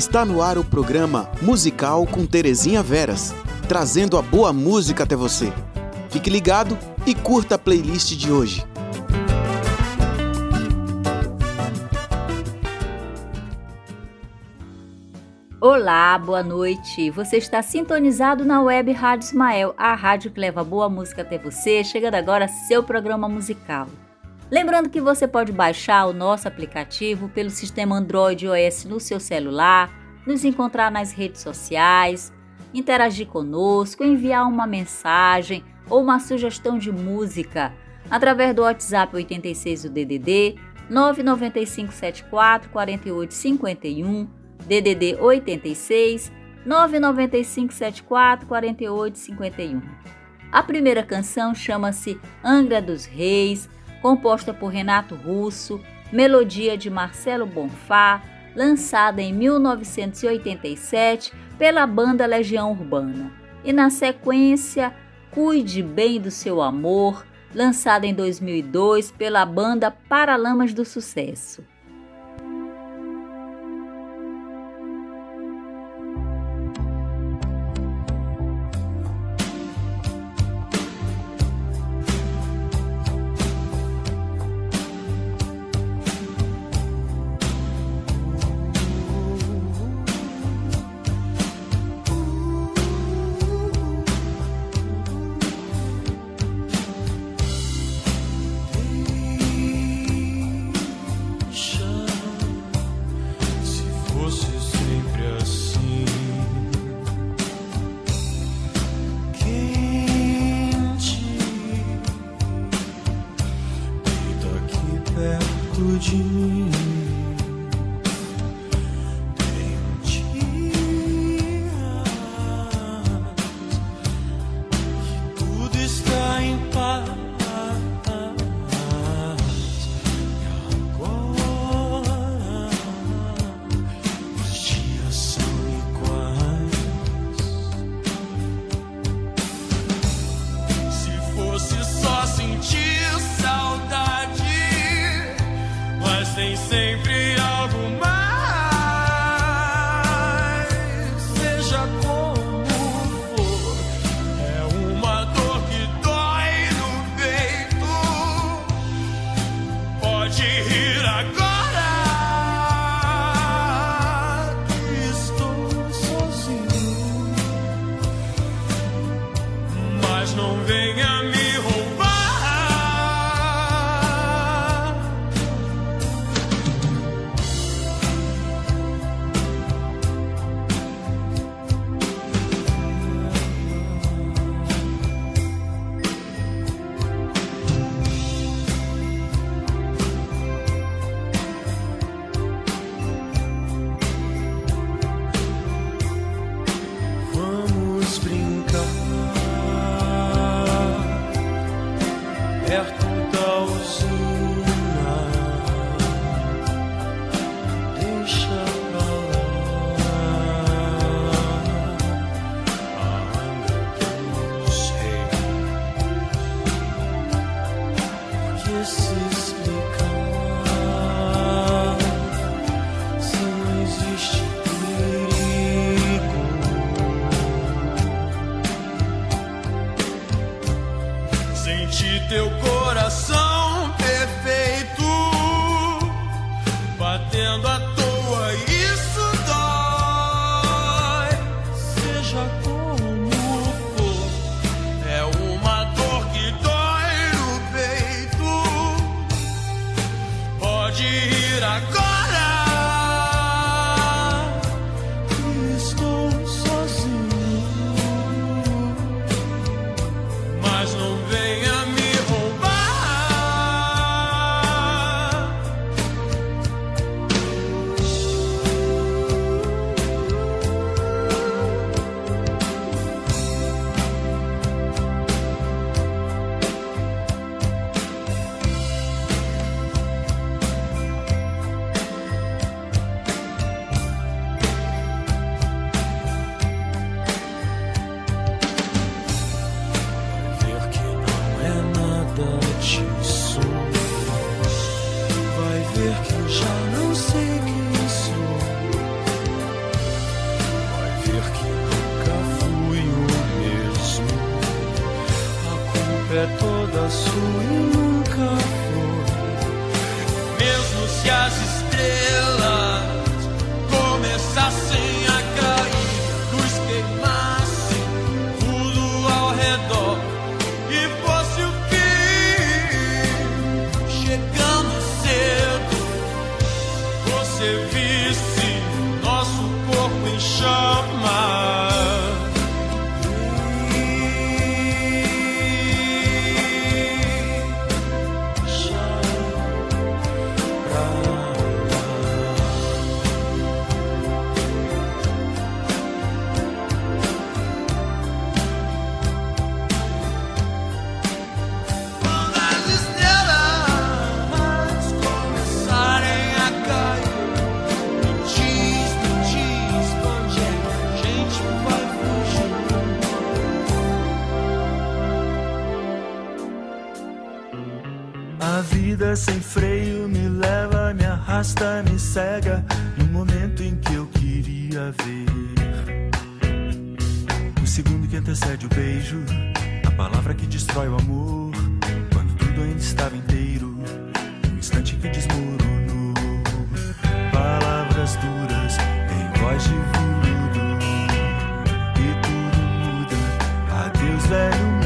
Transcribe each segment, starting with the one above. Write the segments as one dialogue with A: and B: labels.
A: Está no ar o programa Musical com Terezinha Veras, trazendo a boa música até você. Fique ligado e curta a playlist de hoje.
B: Olá, boa noite. Você está sintonizado na web Rádio Ismael, a rádio que leva boa música até você, chegando agora seu programa musical. Lembrando que você pode baixar o nosso aplicativo pelo sistema Android OS no seu celular, nos encontrar nas redes sociais, interagir conosco, enviar uma mensagem ou uma sugestão de música através do WhatsApp 86 do DDD 99574 4851 DDD 86 995 74 48 51. A primeira canção chama-se Angra dos Reis, composta por Renato Russo, melodia de Marcelo Bonfá, lançada em 1987 pela banda Legião Urbana. E na sequência, Cuide Bem do Seu Amor, lançada em 2002 pela banda Paralamas do Sucesso.
C: Arrasta, me cega no momento em que eu queria ver. O segundo que antecede o beijo, a palavra que destrói o amor, quando tudo ainda estava inteiro, o instante que desmoronou. Palavras duras em voz de veludo, e tudo muda. Adeus, velho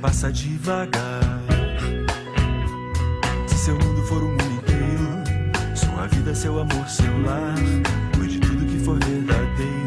C: passa devagar. Se seu mundo for o mundo inteiro, sua vida, seu amor, seu lar, cuide de tudo que for verdadeiro,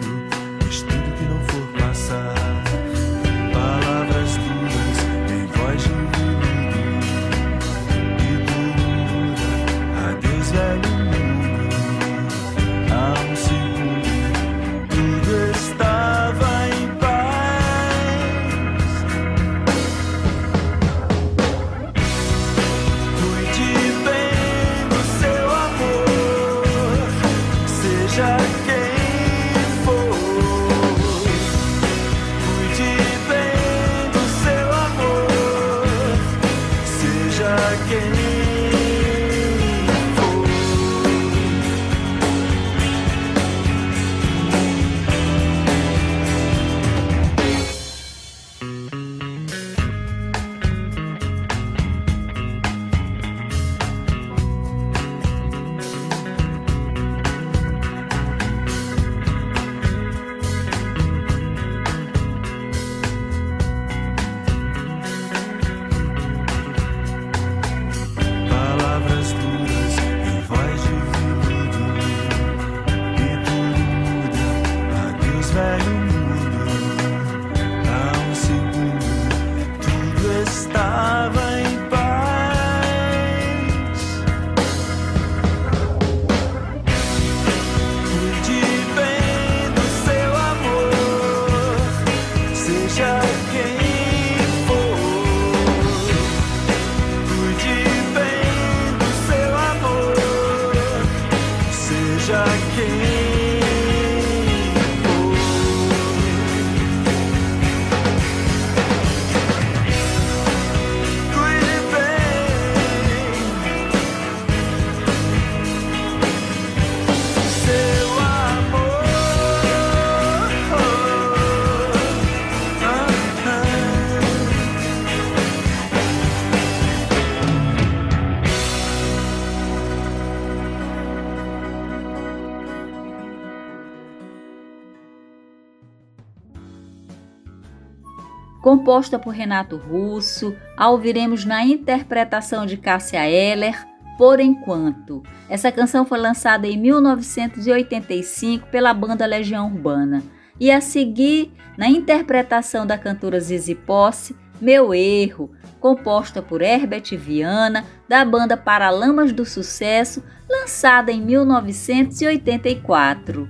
D: composta por Renato Russo, a ouviremos na interpretação de Cássia Eller, Por Enquanto. Essa canção foi lançada em 1985 pela banda Legião Urbana. E a seguir, na interpretação da cantora Zizi Posse, Meu Erro, composta por Herbert Viana, da banda Paralamas do Sucesso, lançada em 1984.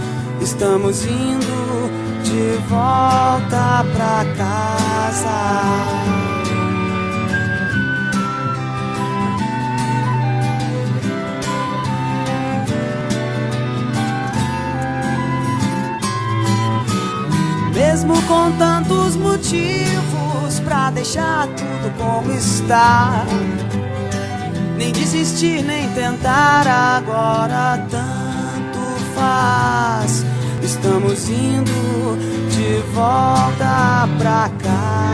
E: Estamos indo de volta pra casa. Mesmo com tantos motivos pra deixar tudo como está. Nem desistir, nem tentar agora, tanto faz. Estamos indo de volta pra casa.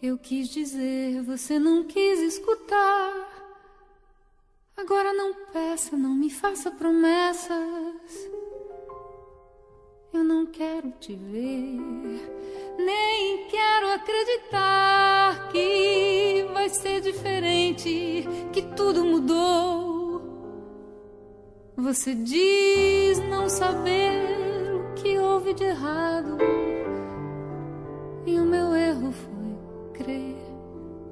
F: Eu quis dizer, você não quis escutar. Agora não peça, não me faça promessas. Eu não quero te ver, nem quero acreditar que vai ser diferente, que tudo mudou. Você diz não saber o que houve de errado, e o meu erro foi crer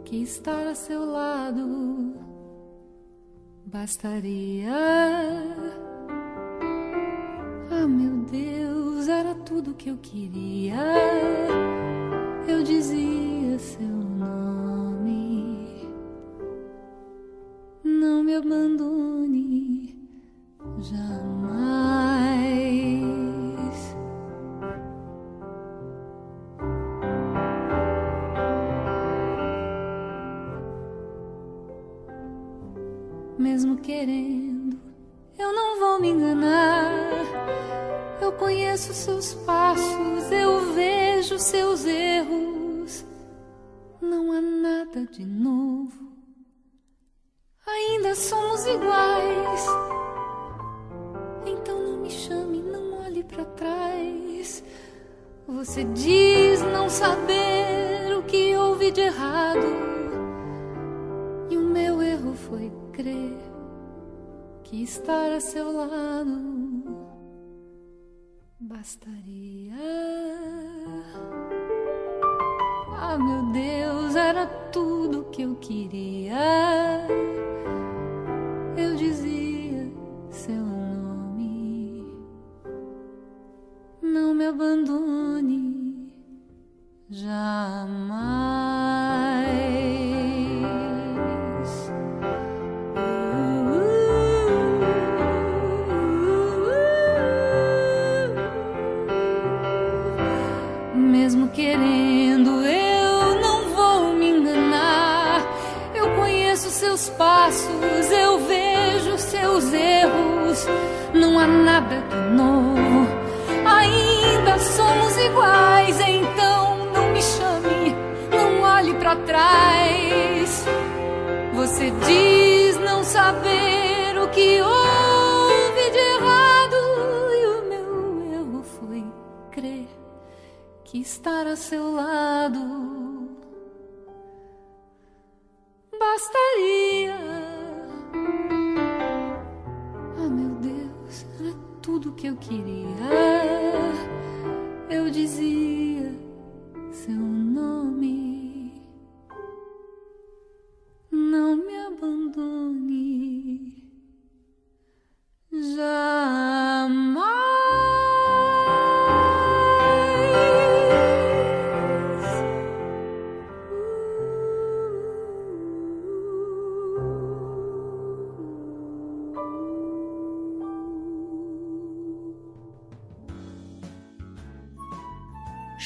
F: que estar a seu lado bastaria. Ah, meu Deus, era tudo que eu queria. Eu dizia seu nome. Não me abandone de novo. Ainda somos iguais. Então não me chame, não olhe para trás. Você diz não saber o que houve de errado. E o meu erro foi crer que estar a seu lado bastaria. Ah, meu Deus, era tudo que eu queria. Eu dizia seu nome. Não me abandone jamais. Seus passos, eu vejo seus erros. Não há nada de novo, ainda somos iguais. Então não me chame, não olhe para trás. Você diz não saber o que houve de errado e o meu erro que estar a seu lado bastaria. Ah, meu Deus, era tudo que eu queria. Eu dizia seu nome. Não me abandone. Jamais.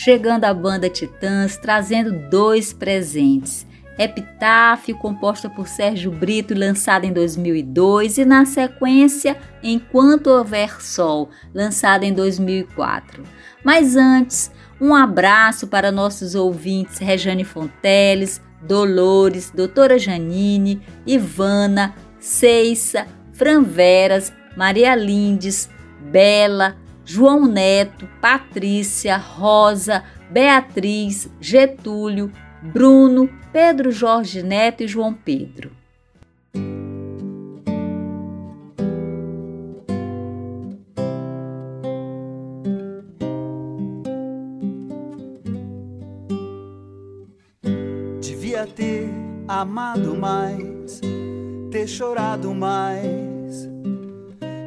D: Chegando a banda Titãs trazendo dois presentes. Epitáfio, composta por Sérgio Brito e lançada em 2002, e na sequência Enquanto Houver Sol, lançada em 2004. Mas antes, um abraço para nossos ouvintes Rejane Fonteles, Dolores, Doutora Janine, Ivana, Ceissa, Fran Veras, Maria Lindes, Bela, João Neto, Patrícia, Rosa, Beatriz, Getúlio, Bruno, Pedro Jorge Neto e João Pedro.
G: Devia ter amado mais, ter chorado mais,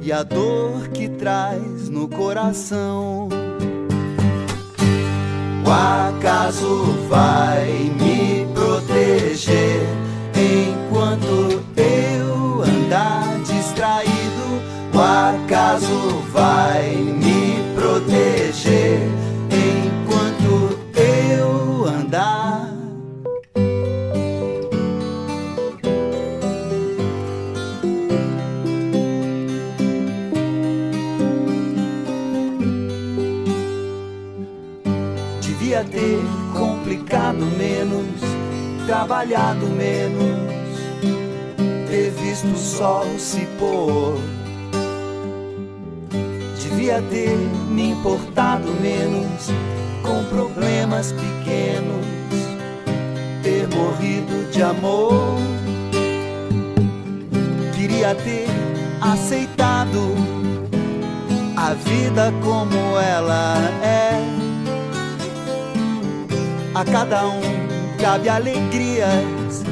G: e a dor que traz no coração. O acaso vai me proteger enquanto eu andar distraído. O acaso vai me proteger trabalhado menos, ter visto o sol se pôr. Devia ter me importado menos com problemas pequenos, ter morrido de amor. Queria ter aceitado a vida como ela é. A cada um cabe alegrias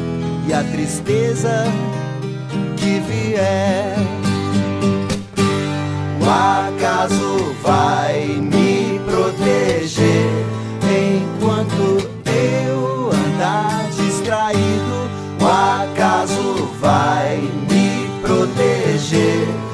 G: e a tristeza que vier. O acaso vai me proteger enquanto eu andar distraído. O acaso vai me proteger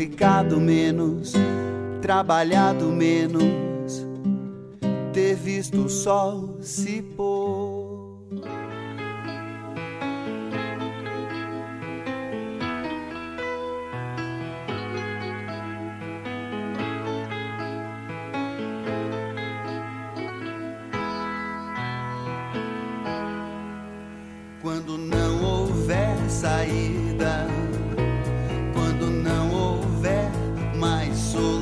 G: complicado menos, trabalhado menos, ter visto o sol se pôr. Quando não houver saída, mais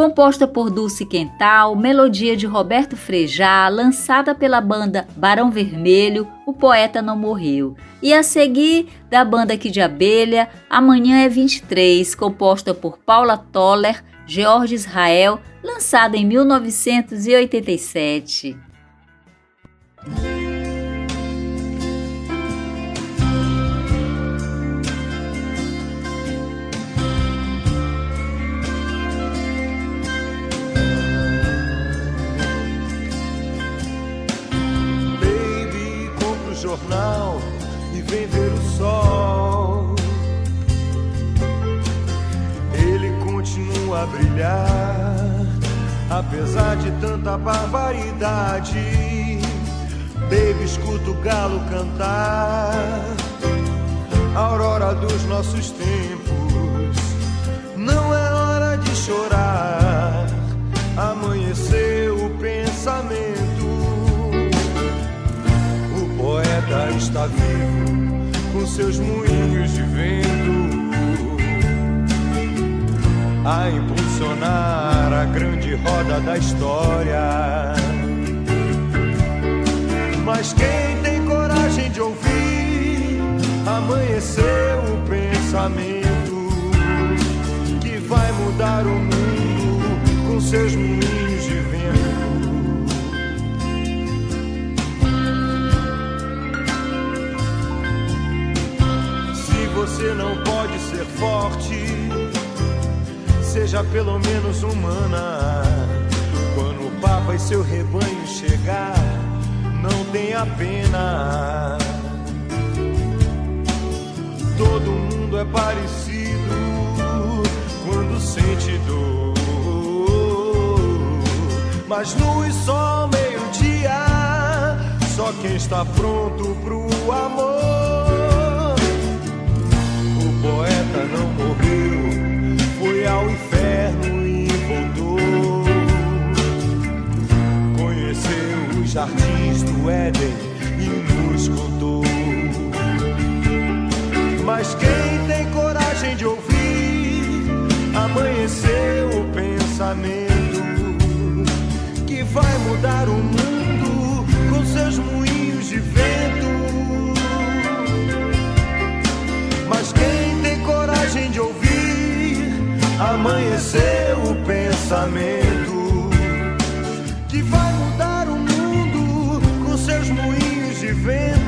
D: Composta por Dulce Quental, melodia de Roberto Frejá, lançada pela banda Barão Vermelho, o poeta não morreu. E a seguir, da banda Aqui de Abelha, Amanhã é 23, composta por Paula Toller, George Israel, lançada em 1987.
C: A brilhar, apesar de tanta barbaridade. Baby, escuta o galo cantar, a aurora dos nossos tempos. Não é hora de chorar, amanheceu o pensamento. O poeta está vivo com seus moinhos de vento a impulsionar a grande roda da história. Mas quem tem coragem de ouvir, amanheceu o pensamento que vai mudar o mundo com seus moinhos de vento. Se você não pode ser forte, seja pelo menos humana. Quando o Papa e seu rebanho chegar, não tenha pena. Todo mundo é parecido quando sente dor. Mas luz só meio-dia, só quem está pronto pro amor. O poeta não morreu, ao inferno e voltou. Conheceu os jardins do Éden e nos contou. Mas quem tem coragem de ouvir, amanheceu o pensamento que vai mudar o mundo com seus moinhos de vento. Mas quem tem coragem de ouvir, amanheceu o pensamento que vai mudar o mundo com seus moinhos de vento.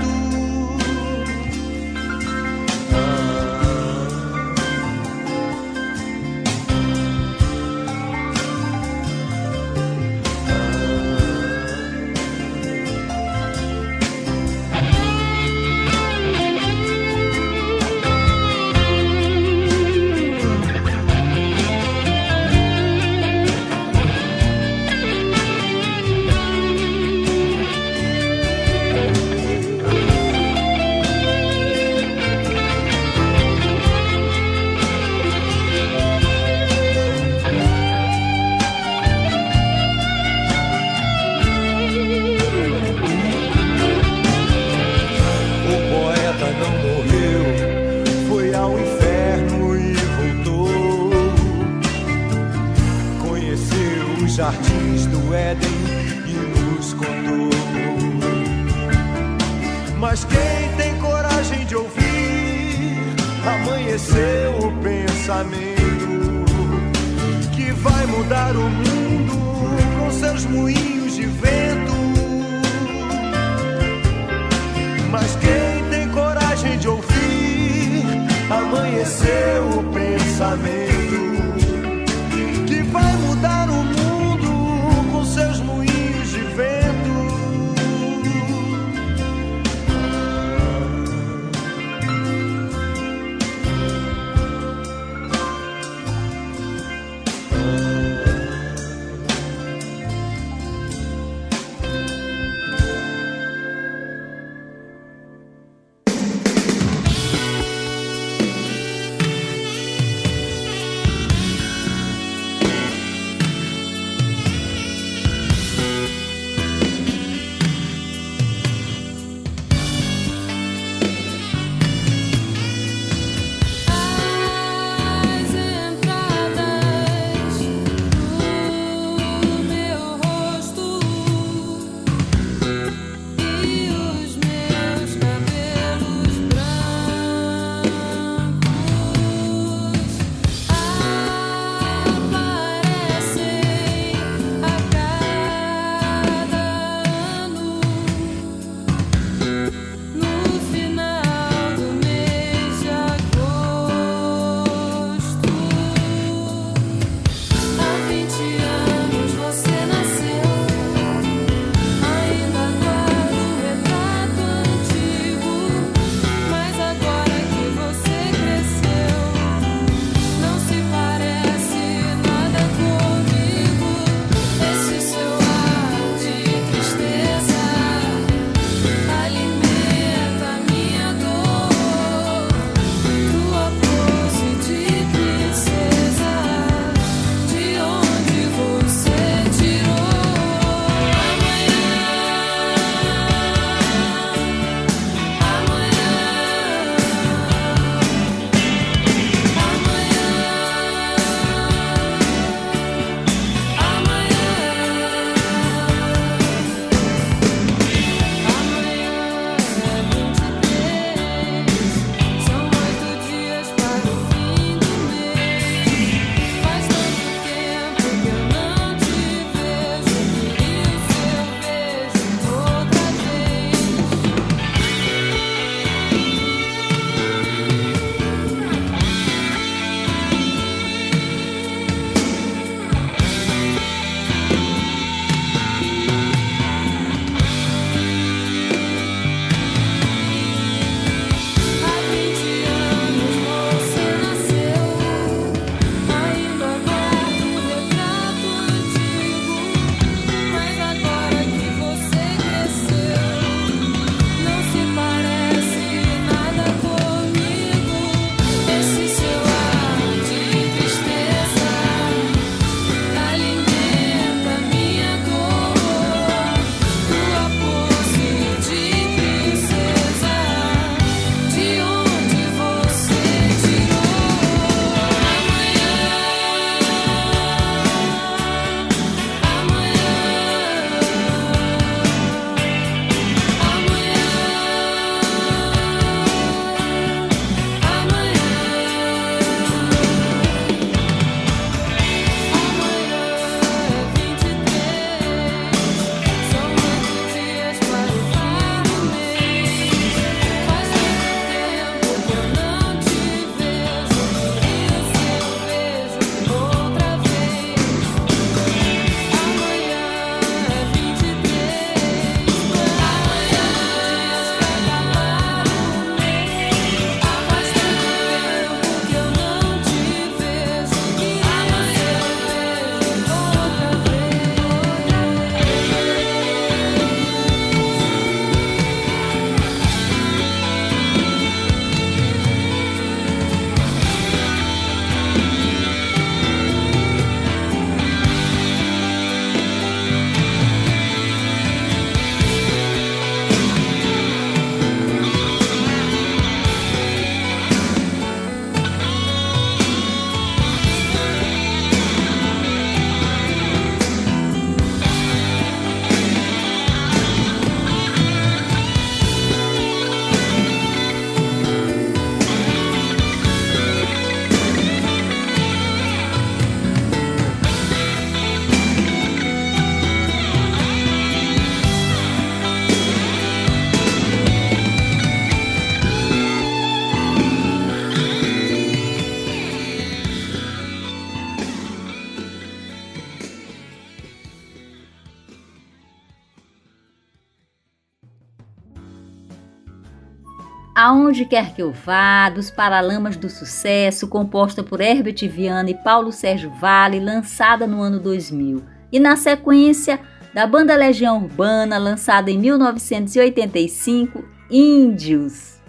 D: Aonde Quer Que Eu Vá, dos Paralamas do Sucesso, composta por Herbert Viana e Paulo Sérgio Vale, lançada no ano 2000. E na sequência, da banda Legião Urbana, lançada em 1985, Índios.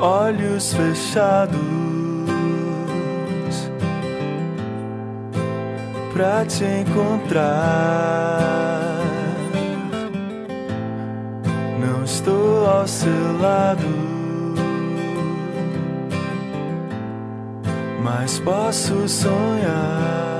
C: Olhos fechados pra te encontrar. Estou ao seu lado, mas posso sonhar.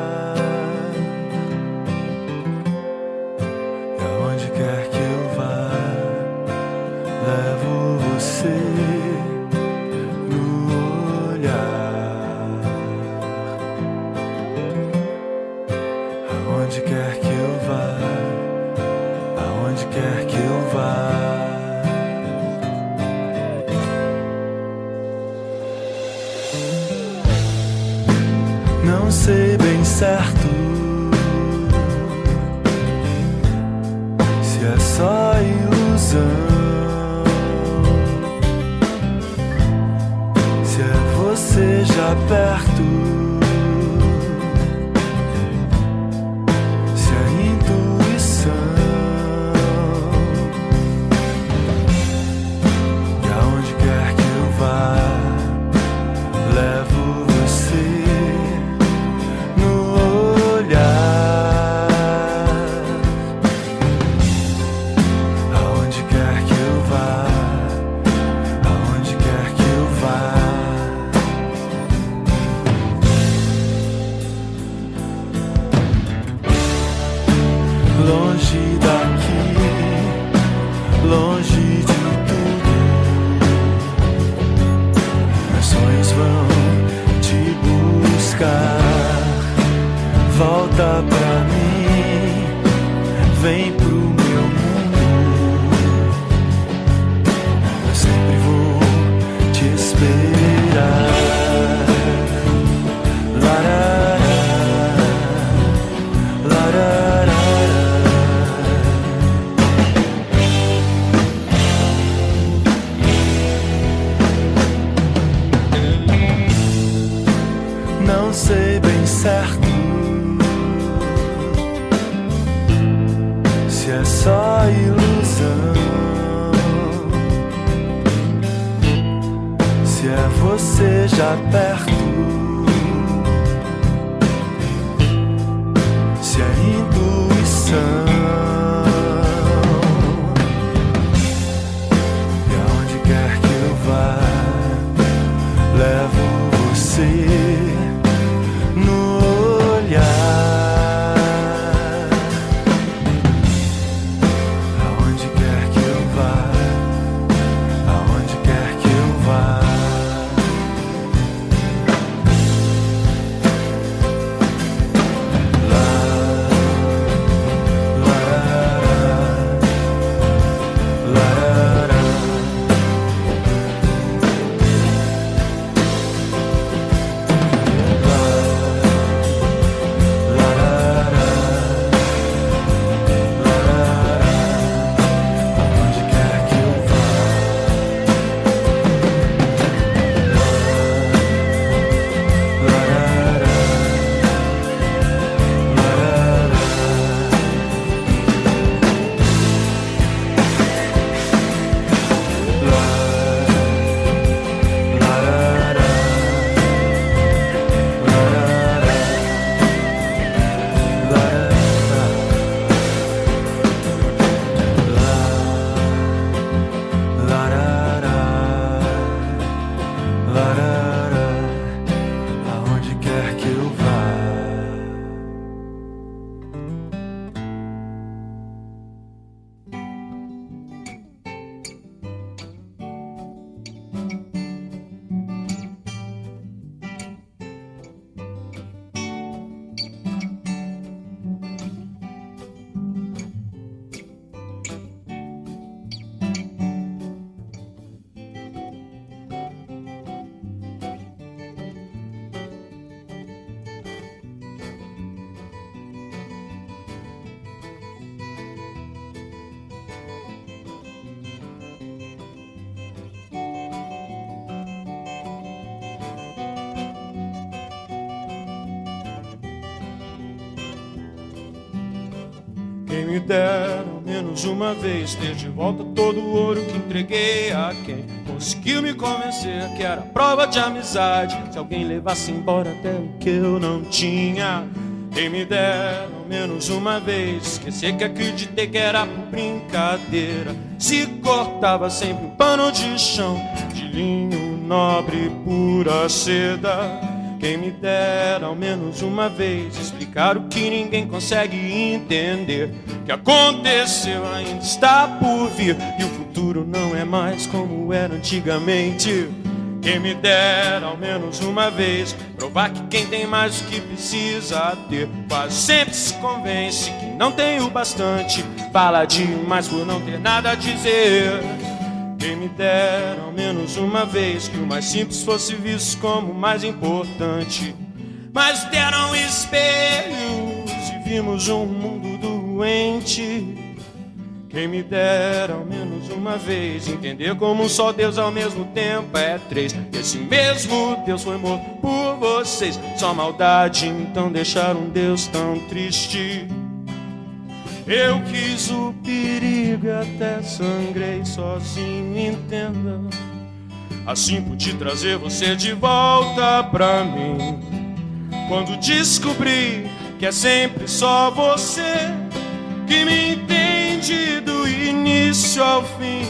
C: Pra mim, vem pro só ilusão, se é você já perto, se é
B: menos uma vez ter de volta todo o ouro que entreguei a quem conseguiu me convencer que era prova de amizade. Se alguém levasse embora até o que eu não tinha. Quem me dera ao menos uma vez esquecer que acreditei que era por brincadeira. Se cortava sempre um pano de chão de linho nobre pura seda. Quem me dera ao menos uma vez explicar o que ninguém consegue entender. Que aconteceu ainda está por vir e o futuro não é mais como era antigamente. Quem me dera ao menos uma vez provar que quem tem mais do que precisa ter quase sempre se convence que não tem o bastante. Fala demais por não ter nada a dizer. Quem me dera ao menos uma vez que o mais simples fosse visto como o mais importante. Mas deram espelhos e vimos um mundo doente. Quem me dera ao menos uma vez entender como só Deus ao mesmo tempo é três. Esse mesmo Deus foi morto por vocês. Só maldade, então deixar um Deus tão triste. Eu quis o perigo até sangrei sozinho, entenda. Assim pude trazer você de volta pra mim. Quando descobri que é sempre só você que me entende do início ao fim.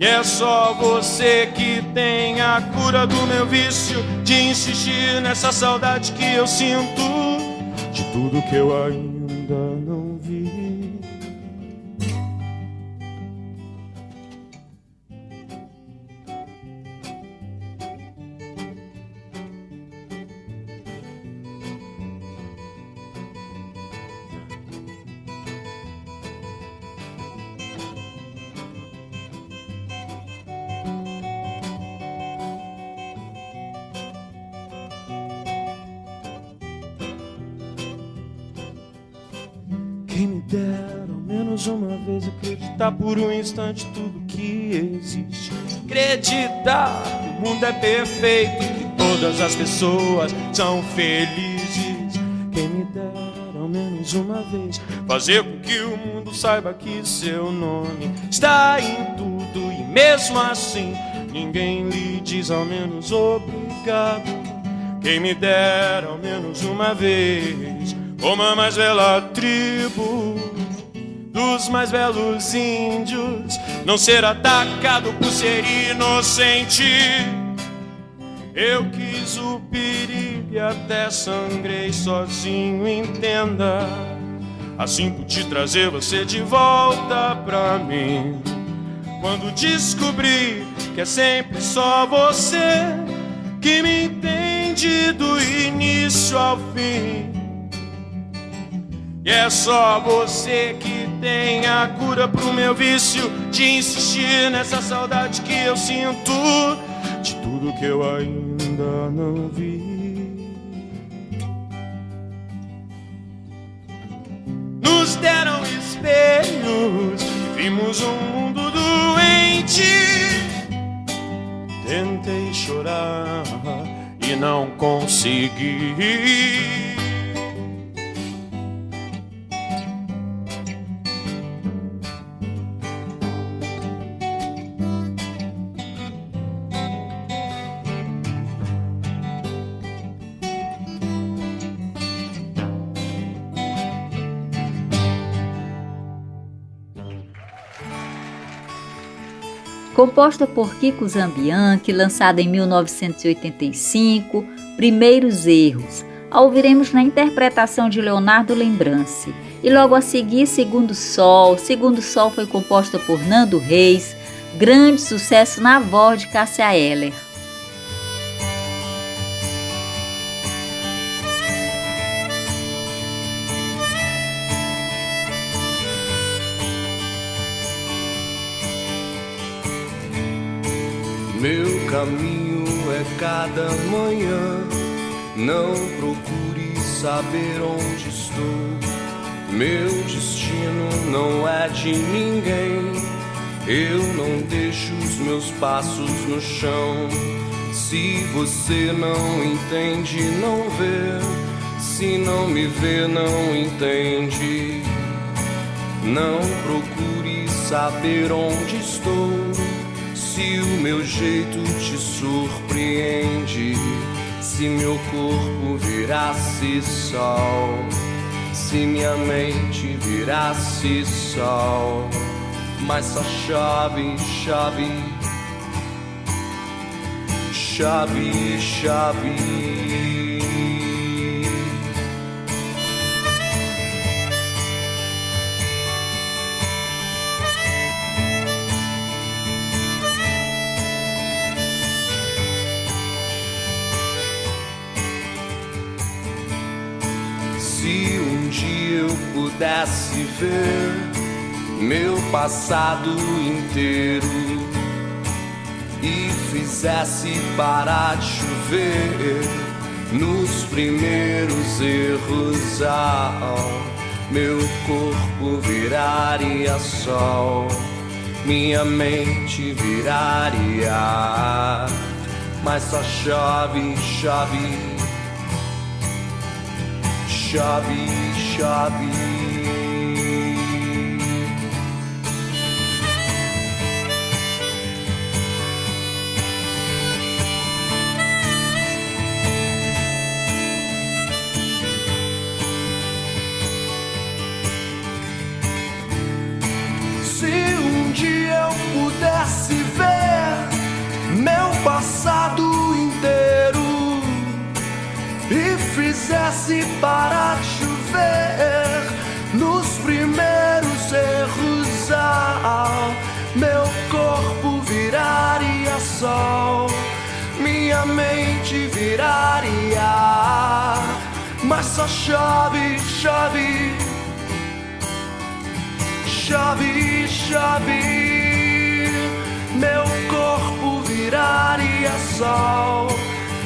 B: E é só você que tem a cura do meu vício de insistir nessa saudade que eu sinto de tudo que eu ainda não vi. Acreditar por um instante tudo que existe. Acreditar que o mundo é perfeito, que todas as pessoas são felizes. Quem me dera ao menos uma vez fazer com que o mundo saiba que seu nome está em tudo e mesmo assim ninguém lhe diz ao menos obrigado. Quem me dera ao menos uma vez como a mais bela tribo dos mais belos índios, não ser atacado por ser inocente. Eu quis o perigo e até sangrei sozinho, entenda. Assim pude trazer você de volta pra mim. Quando descobri que é sempre só você que me entende do início ao fim. E é só você que tem a cura pro meu vício de insistir nessa saudade que eu sinto de tudo que eu ainda não vi. Nos deram espelhos vimos um mundo doente. Tentei chorar e não consegui.
D: Composta por Kiko Zambianchi, lançada em 1985, Primeiros Erros, a ouviremos na interpretação de Leonardo Lembrance. E logo a seguir, Segundo Sol. Segundo Sol foi composta por Nando Reis, grande sucesso na voz de Cássia Eller.
H: Caminho é cada manhã. Não procure saber onde estou. Meu destino não é de ninguém. Eu não deixo os meus passos no chão. Se você não entende, não vê, Se não me vê, não entende. Não procure saber onde estou. Se o meu jeito te surpreende. Se meu corpo virasse sol. Se minha mente virasse sol. Mas só chove, chove. Chove, chove. Pudesse ver meu passado inteiro e fizesse parar de chover nos primeiros erros, ah, meu corpo viraria sol, minha mente viraria ar, mas só chove, chove chove, chove. Só chove, chove, chove, chove, meu corpo viraria sol.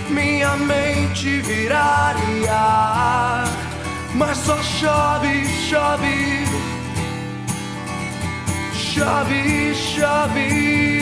H: Minha mente viraria ar, mas só chove, chove, chove, chove.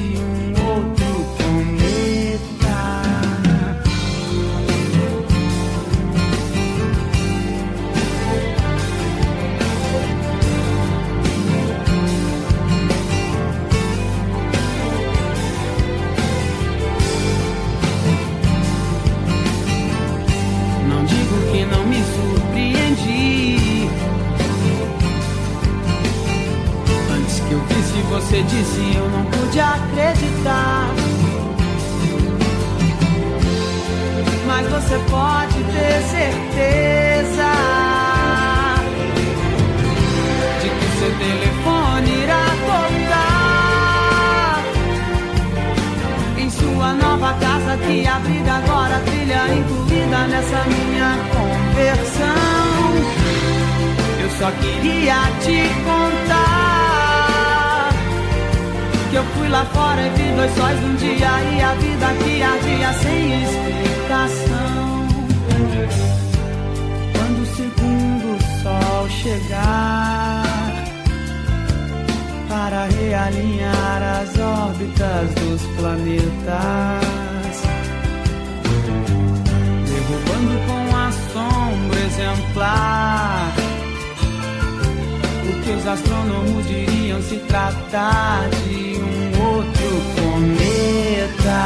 E: você disse eu não pude acreditar. Mas você pode ter certeza de que seu telefone irá tocar em sua nova casa que abriga agora trilha incluída nessa minha conversão. Eu só queria te contar que eu fui lá fora e vi dois sóis num dia e a vida que ardia sem explicação. Quando o segundo sol chegar aprender a alinhar as órbitas dos planetas. Derrubando com assombro exemplar. O que os astrônomos diriam se tratar de outro cometa.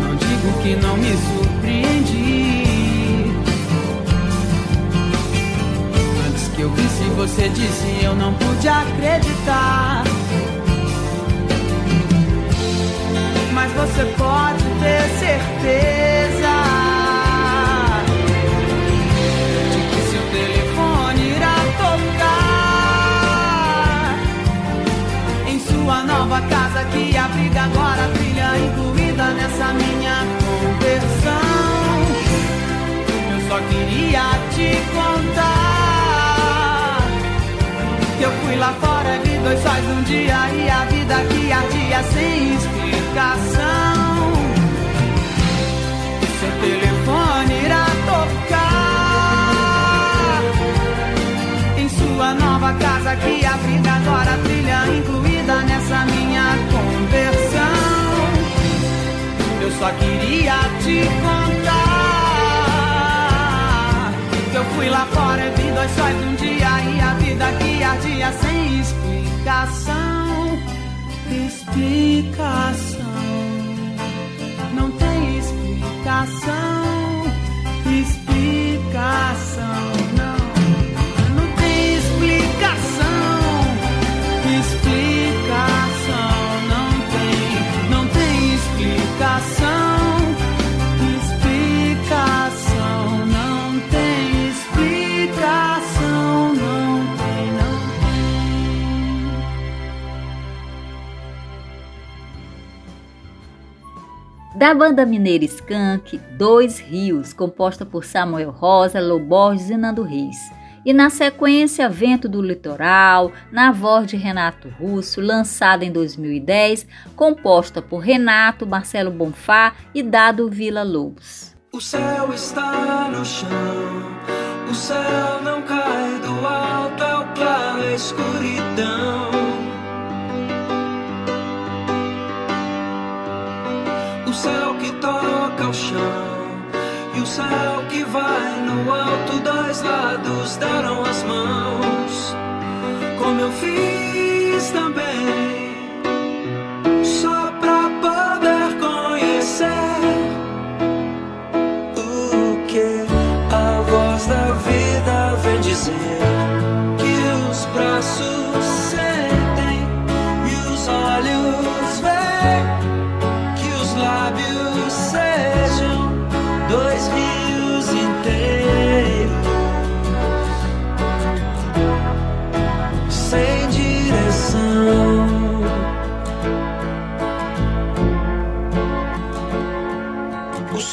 E: Não digo que não me surpreendi. Antes que eu visse, você disse, eu não pude acreditar. Mas você pode ter certeza sua nova casa que abriga agora a trilha incluída nessa minha conversão. Eu só queria te contar que eu fui lá fora, vi dois sóis num dia e a vida que ardia sem explicação. Seu telefone irá tocar em sua nova casa que abriga agora a trilha incluída nessa minha conversão. Eu só queria te contar que eu fui lá fora e vi dois sóis num dia e a vida que ardia sem explicação. Explicação. Não tem explicação. Explicação. Não. Não tem. Explicação.
D: Da banda mineira Skank, Dois Rios, composta por Samuel Rosa, Lou Borges e Nando Reis. E na sequência, Vento do Litoral, na voz de Renato Russo, lançada em 2010, composta por Renato, Marcelo Bonfá e Dado Vila Lobos.
I: O céu está no chão, o céu não cai do alto, é o claro, a escuridão. Céu que toca o chão e o céu que vai no alto, dois lados deram as mãos, como eu fiz também, só pra poder conhecer.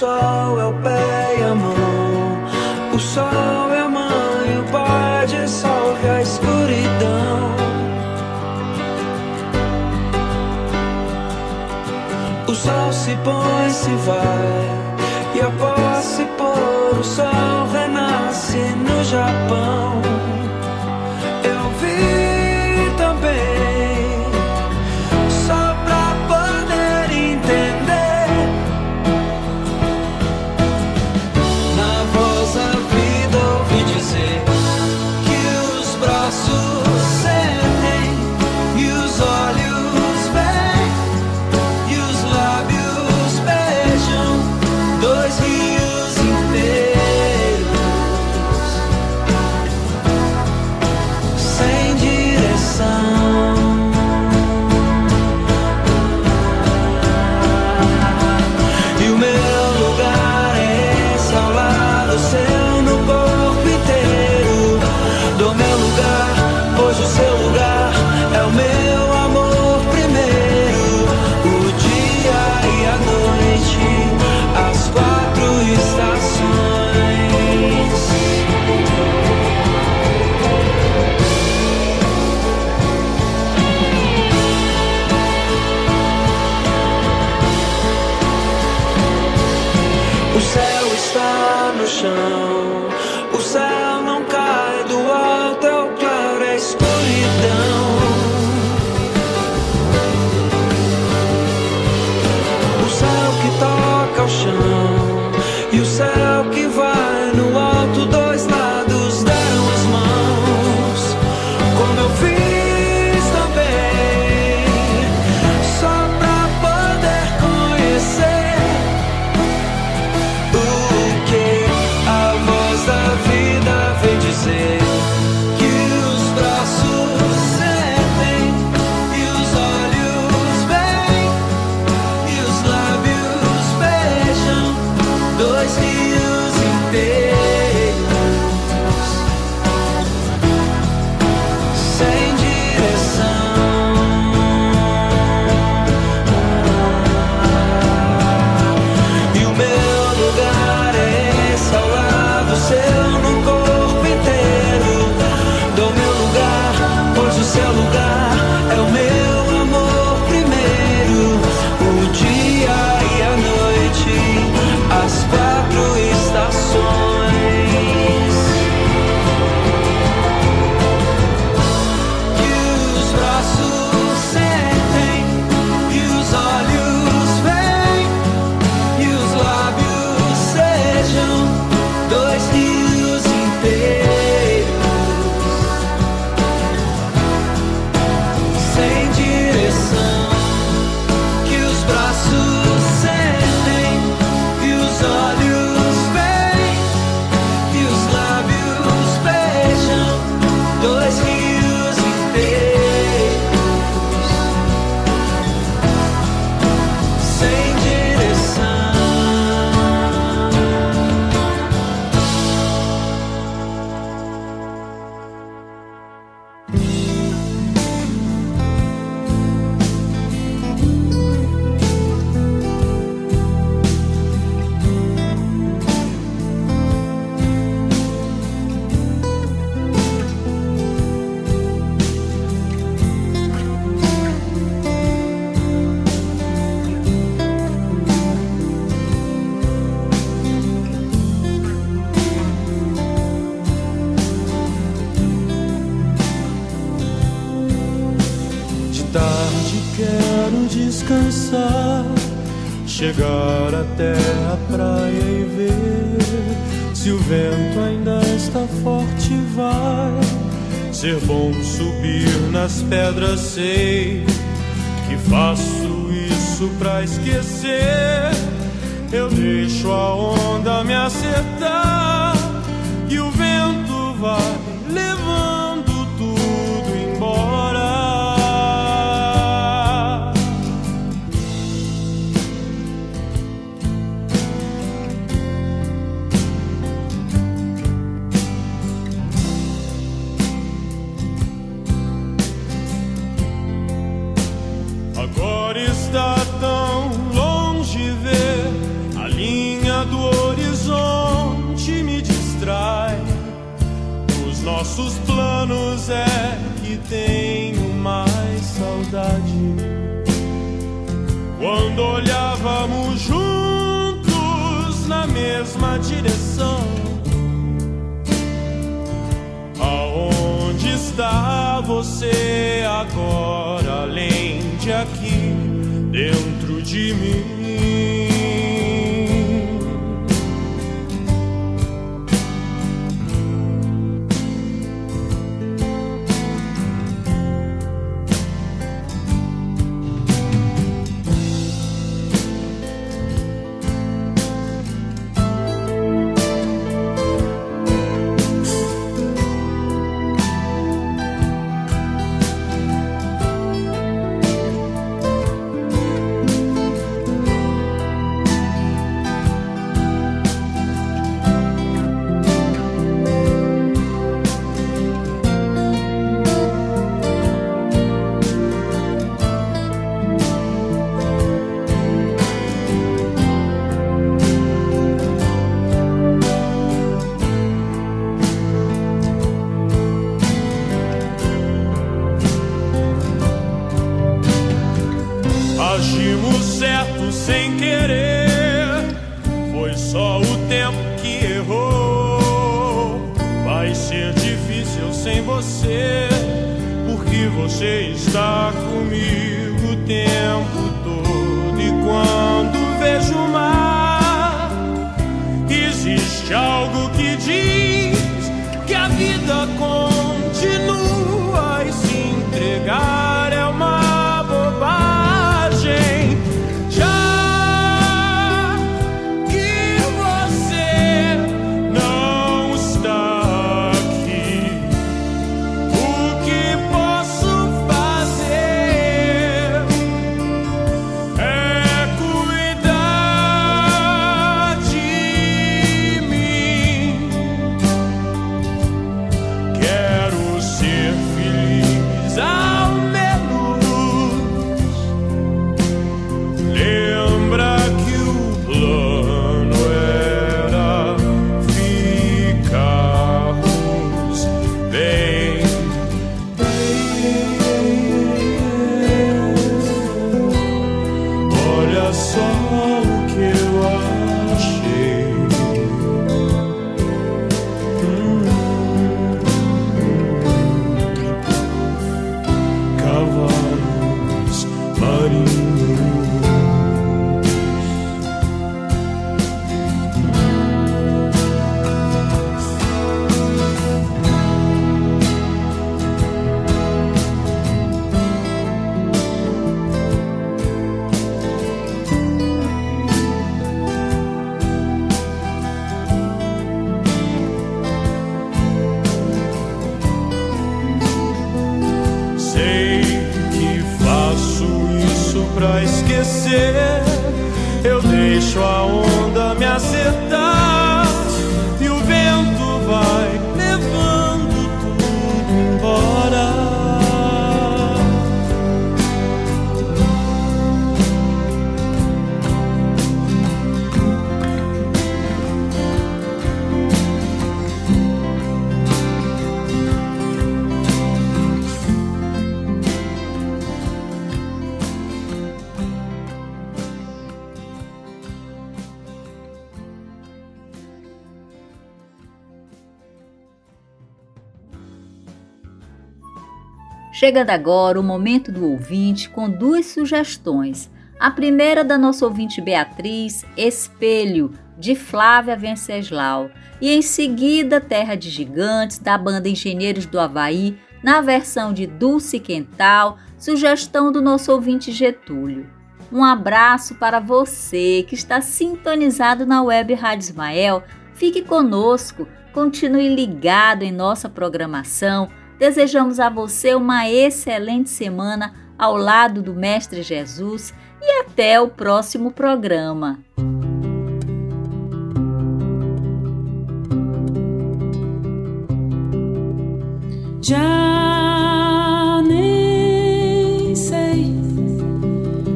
I: Sol é o pé e a mão. O sol é a mãe, o pai dissolve a escuridão. O sol se põe, se vai. E após se pôr, o sol renasce no Japão.
B: say tenho mais saudade. Quando olhávamos juntos na mesma direção, aonde está você agora, além de aqui, dentro de mim?
D: Chegando agora o momento do ouvinte com duas sugestões. A primeira da nossa ouvinte Beatriz, Espelho, de Flávia Venceslau. E em seguida, Terra de Gigantes, da banda Engenheiros do Havaí, na versão de Dulce Quental, sugestão do nosso ouvinte Getúlio. Um abraço para você que está sintonizado na web Rádio Ismael. Fique conosco, continue ligado em nossa programação. Desejamos a você uma excelente semana ao lado do Mestre Jesus e até o próximo programa.
J: Já nem sei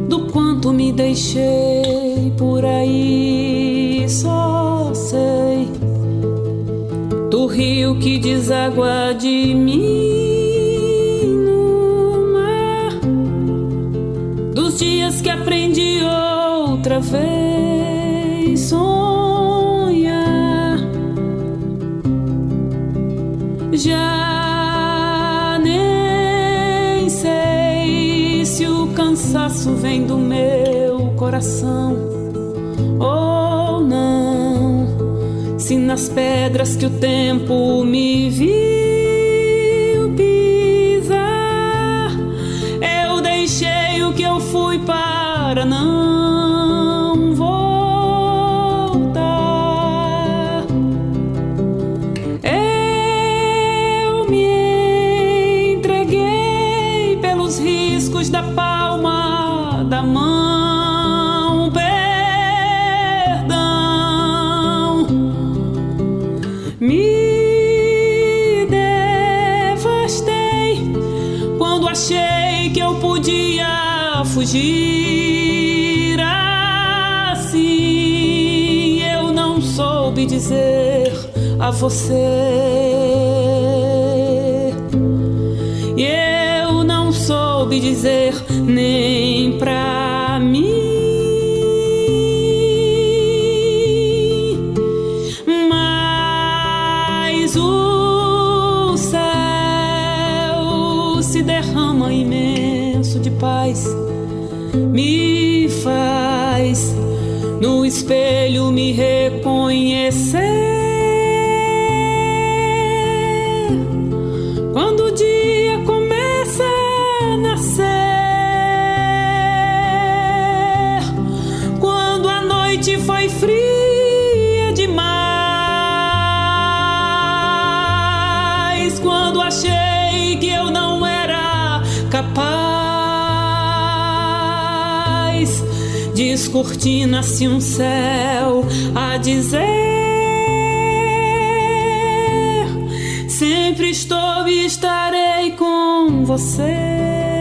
J: do quanto me deixei por aí, só rio que deságua de mim. dias que aprendi outra vez sonhar. Já nem sei se o cansaço vem do meu coração Se nas pedras que o tempo me viu achei que eu podia fugir. dizer a você. E eu não soube dizer nem pra Me faz no espelho me reconhecer. Descortina-se um céu a dizer: Sempre estou e estarei com você.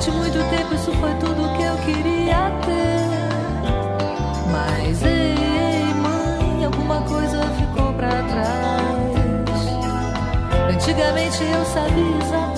J: Durante muito tempo isso foi tudo que eu queria ter. Mas ei, mãe, alguma coisa ficou para trás. Antigamente eu sabia exatamente.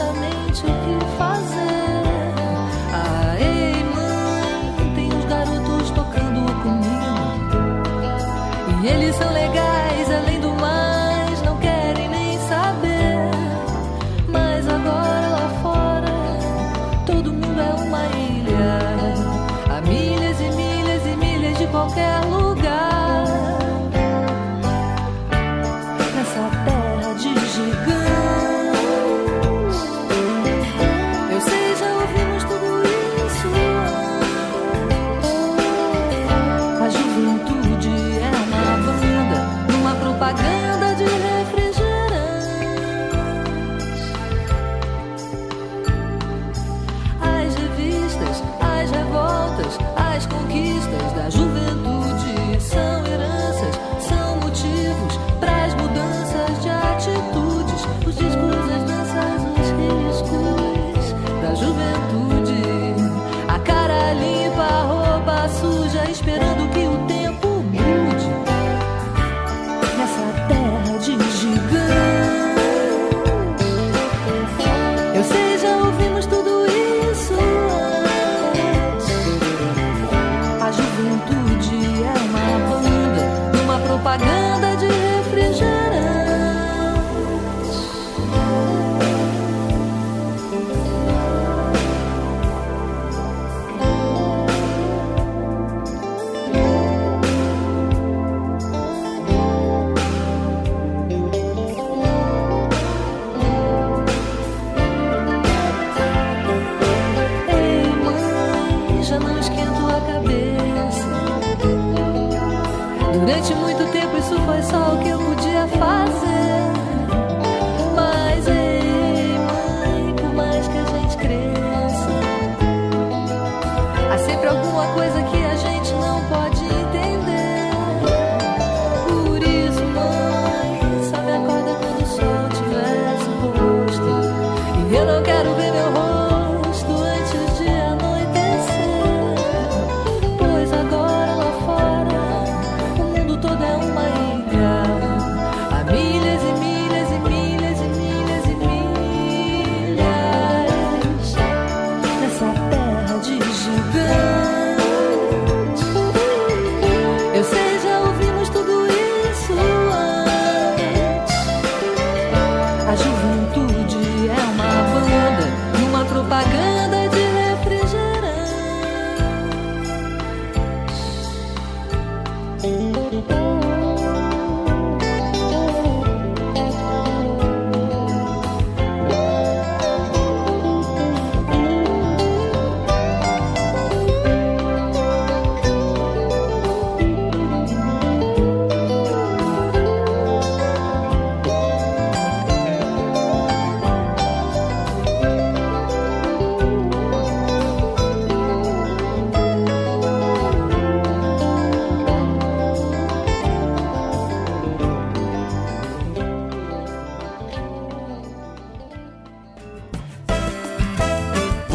J: Durante muito tempo isso foi só o que eu podia fazer.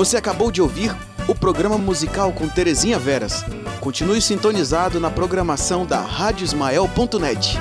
A: Você acabou de ouvir o programa musical com Terezinha Veras. Continue sintonizado na programação da radiosmael.net.